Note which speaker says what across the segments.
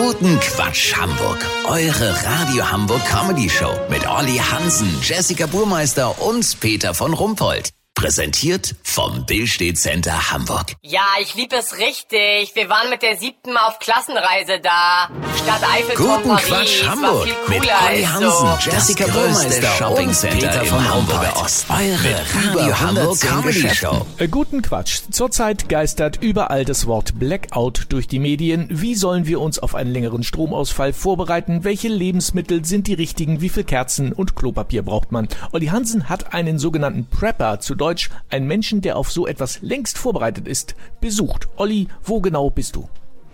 Speaker 1: Guten Quatsch Hamburg. Eure Radio Hamburg Comedy Show mit Olli Hansen, Jessica Burmeister und Peter von Rumpold. Präsentiert vom Billstedt Center Hamburg.
Speaker 2: Ja, ich lieb es richtig. Wir waren mit der siebten Mal auf Klassenreise da. Stadt Eiffelturm
Speaker 1: Guten
Speaker 2: Paris.
Speaker 1: Quatsch Hamburg mit Olli Hansen,
Speaker 2: so.
Speaker 1: Jessica Burmeister Shopping Center
Speaker 3: Peter von
Speaker 1: Hamburger
Speaker 3: Ost.
Speaker 1: Eure
Speaker 3: Über
Speaker 1: Radio Hamburg
Speaker 3: 110
Speaker 1: Comedy
Speaker 3: Geschäften.
Speaker 1: Show.
Speaker 4: Äh, Guten Quatsch. Zurzeit geistert überall das Wort Blackout durch die Medien. Wie sollen wir uns auf einen längeren Stromausfall vorbereiten? Welche Lebensmittel sind die richtigen? Wie viel Kerzen und Klopapier braucht man? Olli Hansen hat einen sogenannten Prepper, zu Deutsch einen Menschen, der auf so etwas längst vorbereitet ist, besucht. Olli, wo genau bist du?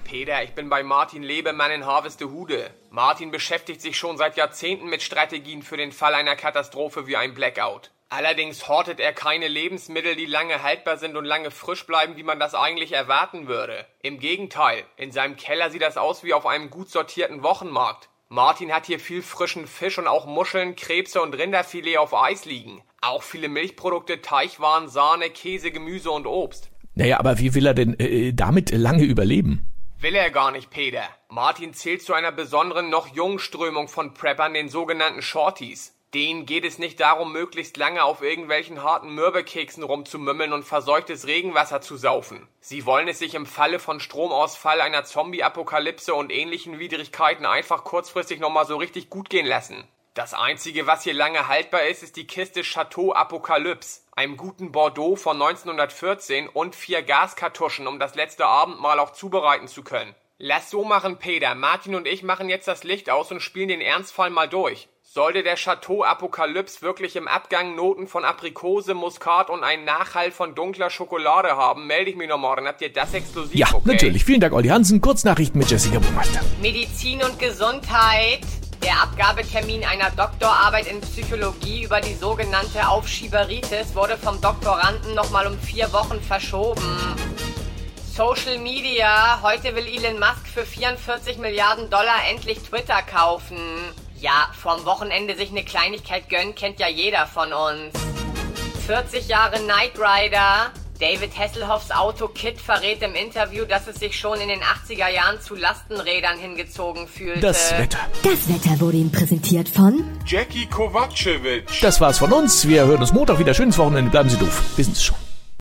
Speaker 5: Peter, ich bin bei Martin Lebemann in Harvestehude. Martin beschäftigt sich schon seit Jahrzehnten mit Strategien für den Fall einer Katastrophe wie ein Blackout. Allerdings hortet er keine Lebensmittel, die lange haltbar sind und lange frisch bleiben, wie man das eigentlich erwarten würde. Im Gegenteil, in seinem Keller sieht das aus wie auf einem gut sortierten Wochenmarkt. Martin hat hier viel frischen Fisch und auch Muscheln, Krebse und Rinderfilet auf Eis liegen. Auch viele Milchprodukte, Teichwaren, Sahne, Käse, Gemüse und Obst.
Speaker 4: Naja, aber wie will er denn äh, damit lange überleben?
Speaker 5: Will er gar nicht, Peter. Martin zählt zu einer besonderen, noch jungen Strömung von Preppern, den sogenannten Shorties. Denen geht es nicht darum, möglichst lange auf irgendwelchen harten Mürbekeksen rumzumümmeln und verseuchtes Regenwasser zu saufen. Sie wollen es sich im Falle von Stromausfall, einer Zombie-Apokalypse und ähnlichen Widrigkeiten einfach kurzfristig nochmal so richtig gut gehen lassen. Das einzige, was hier lange haltbar ist, ist die Kiste Chateau Apokalypse, einem guten Bordeaux von 1914 und vier Gaskartuschen, um das letzte Abendmahl auch zubereiten zu können. Lass so machen, Peter. Martin und ich machen jetzt das Licht aus und spielen den Ernstfall mal durch. Sollte der Chateau Apokalypse wirklich im Abgang Noten von Aprikose, Muskat und einen Nachhall von dunkler Schokolade haben, melde ich mich noch morgen. Habt ihr das exklusiv?
Speaker 4: Ja,
Speaker 5: okay?
Speaker 4: natürlich. Vielen Dank, Olli Hansen. Kurznachrichten mit Jessica Burmeister.
Speaker 2: Medizin und Gesundheit. Der Abgabetermin einer Doktorarbeit in Psychologie über die sogenannte Aufschieberitis wurde vom Doktoranden nochmal um vier Wochen verschoben. Social Media. Heute will Elon Musk für 44 Milliarden Dollar endlich Twitter kaufen. Ja, vorm Wochenende sich eine Kleinigkeit gönnen, kennt ja jeder von uns. 40 Jahre Knight Rider. David Hasselhoffs Auto Kit verrät im Interview, dass es sich schon in den 80er Jahren zu Lastenrädern hingezogen fühlte.
Speaker 4: Das Wetter.
Speaker 6: Das Wetter wurde Ihnen präsentiert von
Speaker 7: Jackie Kovacevic.
Speaker 4: Das war's von uns. Wir hören uns Montag wieder. Schönes Wochenende. Bleiben Sie doof. Wissen Sie schon.